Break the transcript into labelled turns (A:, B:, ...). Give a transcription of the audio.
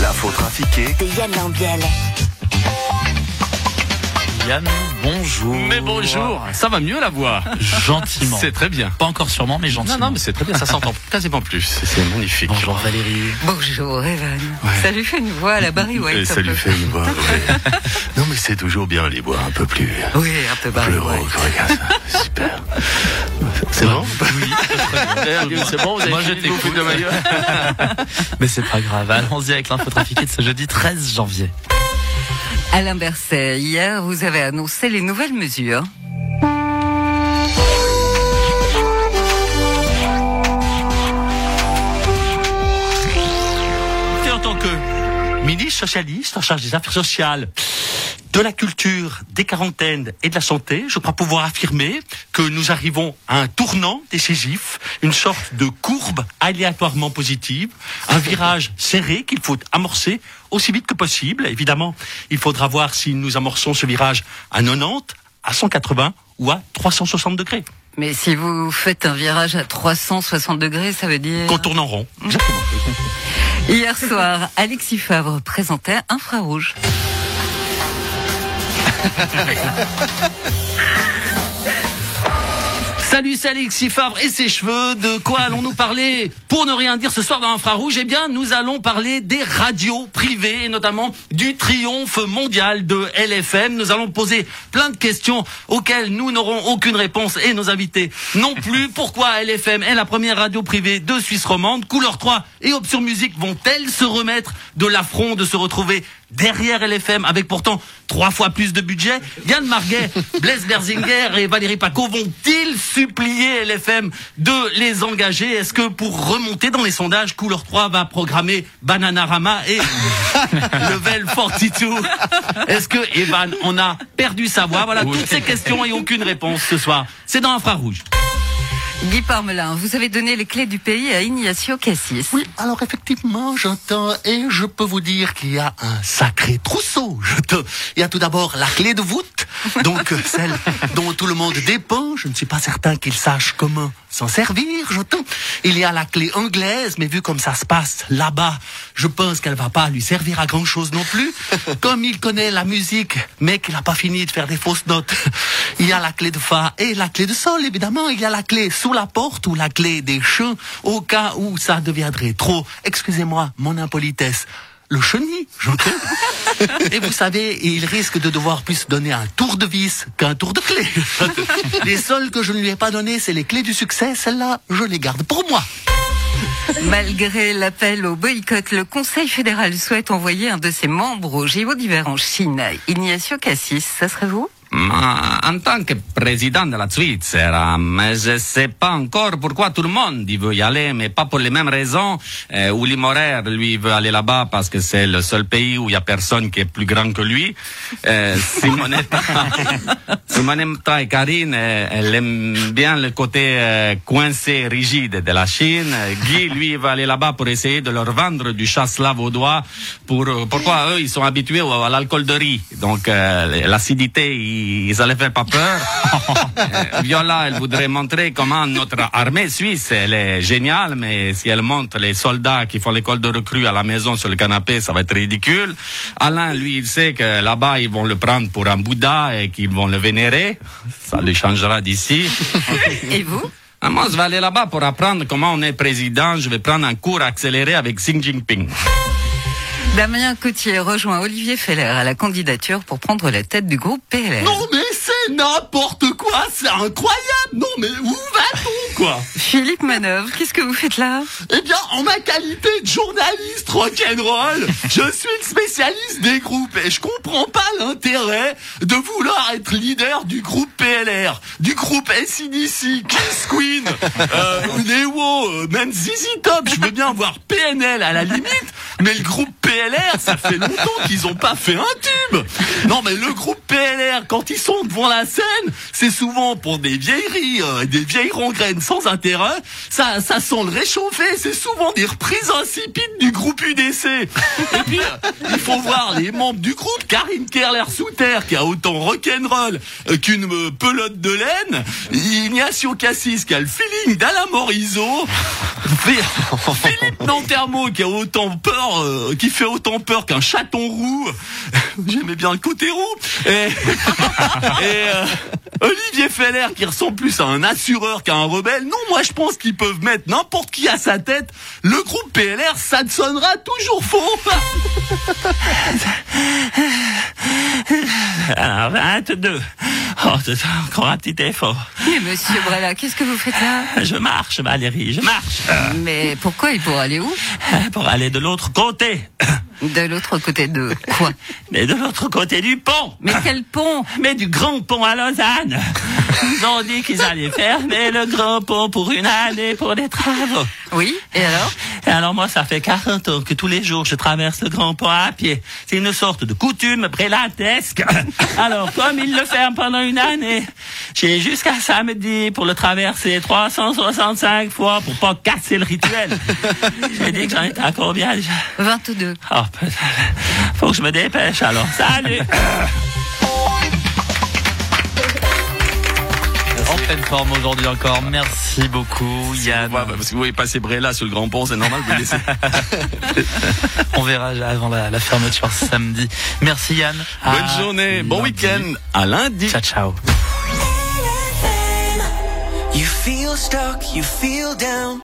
A: L'info trafiquée
B: de Yann Lambiel.
C: Yann, bonjour.
D: Mais bonjour, ça va mieux la voix?
C: Gentiment.
D: C'est très bien.
C: Pas encore sûrement, mais gentiment.
D: Non, non, mais c'est très bien, ça s'entend quasiment plus. C'est magnifique.
C: Bonjour Valérie.
E: Bonjour Evan. Ça lui fait une voix à la Barry White.
A: Et ça lui
E: peu.
A: fait une voix. ouais. non mais c'est toujours bien les voix un peu plus.
E: Oui, un peu Barry
A: plus
E: White.
A: rock, regarde ça. Super. C'est bon?
D: C'est bon, vous avez
C: Moi, je
D: de vous
C: t'écoute.
D: foutre de ma gueule
C: Mais c'est pas grave. Allons-y avec l'info trafiquée de ce jeudi 13 janvier.
E: Alain Berset, hier, vous avez annoncé les nouvelles mesures.
F: Et en tant que ministre socialiste en charge des affaires sociales, de la culture, des quarantaines et de la santé, je crois pouvoir affirmer que nous arrivons à un tournant décisif, une sorte de courbe aléatoirement positive, un virage serré qu'il faut amorcer aussi vite que possible. Évidemment, il faudra voir si nous amorçons ce virage à 90, à 180 ou à 360 degrés.
E: Mais si vous faites un virage à 360 degrés, ça veut dire...
F: Qu'on tourne en rond.
E: Hier soir, Alexis Favre présentait Infrarouge.
F: Salut, c'est Alexis Favre et ses cheveux. De quoi allons-nous parler Pour ne rien dire ce soir dans Infrarouge, eh bien, nous allons parler des radios privées et notamment du triomphe mondial de LFM. Nous allons poser plein de questions auxquelles nous n'aurons aucune réponse et nos invités non plus. Pourquoi LFM est la première radio privée de Suisse romande? Couleur 3 et Option Musique vont-elles se remettre de l'affront de se retrouver derrière LFM avec pourtant trois fois plus de budget. Yann Marguet, Blaise Berzinger et Valérie Paco vont-ils supplier LFM de les engager? Est-ce que pour remonter dans les sondages, Couleur 3 va programmer Bananarama et Level 42 Est-ce que Evan en a perdu sa voix? Voilà toutes ces questions et aucune réponse ce soir. C'est dans Infrarouge.
E: Guy Parmelin, vous avez donné les clés du pays à Ignacio Cassis.
F: Oui, alors effectivement, j'entends et je peux vous dire qu'il y a un sacré trousseau. Il y a tout d'abord la clé de voûte, donc euh, celle dont tout le monde dépend. Je ne suis pas certain qu'il sache comment s'en servir, j'entends. Il y a la clé anglaise, mais vu comme ça se passe là-bas, je pense qu'elle va pas lui servir à grand chose non plus. Comme il connaît la musique, mais qu'il n'a pas fini de faire des fausses notes. Il y a la clé de fa et la clé de sol, évidemment. Il y a la clé sous la porte ou la clé des champs, au cas où ça deviendrait trop, excusez-moi, mon impolitesse, le chenille, j'entends. Et vous savez, il risque de devoir plus donner un tour de vis qu'un tour de clé. Les seules que je ne lui ai pas données, c'est les clés du succès. Celles-là, je les garde pour moi.
E: Malgré l'appel au boycott, le Conseil fédéral souhaite envoyer un de ses membres au JO d'hiver en Chine. Ignacio Cassis, ça serait vous?
F: Ma- en tant que président de la Svizzera, je sais pas encore pourquoi tout le monde il veut y aller, mais pas pour les mêmes raisons. Euh, Uli Morer, lui, veut aller là-bas parce que c'est le seul pays où il y a personne qui est plus grand que lui. Euh, Simonetta, Simonetta et Karine, euh, elle aime bien le côté euh, coincé, rigide de la Chine. Guy, lui, veut aller là-bas pour essayer de leur vendre du chasselas vaudois. Pour, euh, pourquoi eux, ils sont habitués au- à l'alcool de riz. Donc, euh, l'acidité, ils, allaient faire pas peur. Euh, Viola, elle voudrait montrer comment notre armée suisse, elle est géniale, mais si elle montre les soldats qui font l'école de recrues à la maison sur le canapé, ça va être ridicule. Alain, lui, il sait que là-bas, ils vont le prendre pour un Bouddha et qu'ils vont le vénérer. Ça lui changera d'ici.
E: Et vous?
F: Ah, Moi, je vais aller là-bas pour apprendre comment on est président. Je vais prendre un cours accéléré avec Xi Jinping.
E: Damien Coutier rejoint Olivier Feller à la candidature pour prendre la tête du groupe PLR.
F: N'importe quoi, c'est incroyable. Non, mais où va-t-on, quoi
E: Philippe Manœuvre, qu'est-ce que vous faites là
F: Eh bien, en ma qualité de journaliste rock'n'roll, je suis le spécialiste des groupes et je comprends pas l'intérêt de vouloir être leader du groupe PLR, du groupe SCDC, Kiss Queen, euh, Neo, euh, même ZZ Top. Je veux bien voir PNL à la limite, mais le groupe PLR, ça fait longtemps qu'ils ont pas fait un tube. Non, mais le groupe PLR, quand ils sont devant la scène, c'est souvent pour des vieilleries, euh, des vieilles rengraines sans intérêt. Ça, ça sent le réchauffé. C'est souvent des reprises insipides du groupe UDC. Et puis, euh, il faut voir les membres du groupe. Karine Kerler-Souter, qui a autant rock'n'roll euh, qu'une euh, pelote de laine. Ignacio Cassis, qui a le feeling d'Alain Morisot. Philippe Nantermo, qui a autant peur euh, qui fait autant peur qu'un chaton roux. J'aimais bien le côté roux. Et euh, Olivier Feller qui ressemble plus à un assureur qu'à un rebelle. Non, moi je pense qu'ils peuvent mettre n'importe qui à sa tête. Le groupe PLR, ça ne sonnera toujours faux.
A: Alors, 22. Oh, c'est encore un petit effort.
E: Mais monsieur Brella, qu'est-ce que vous faites là?
A: Je marche, Valérie, je marche.
E: Mais pourquoi? Il pour aller où?
A: Pour aller de l'autre côté.
E: De l'autre côté de quoi
A: Mais de l'autre côté du pont.
E: Mais quel pont
A: Mais du grand pont à Lausanne. Ils ont dit qu'ils allaient fermer le grand pont pour une année pour des travaux.
E: Oui, et alors
A: Et alors moi, ça fait 40 ans que tous les jours, je traverse le grand pont à pied. C'est une sorte de coutume prélatesque. Alors, comme ils le ferment pendant une année, j'ai jusqu'à samedi pour le traverser 365 fois pour pas casser le rituel. J'ai dit que j'en étais à combien déjà
E: 22.
A: Oh, putain. faut que je me dépêche alors. Salut
C: En pleine forme aujourd'hui encore. Merci beaucoup, Yann.
F: Ouais, bah, parce que vous voyez passer Brella sur le grand pont, c'est normal, vous le laissez.
C: On verra avant la, la fermeture samedi. Merci, Yann.
F: Bonne
C: À
F: journée, bon week-end, à lundi.
C: Ciao, ciao.
B: You feel stuck, you feel down.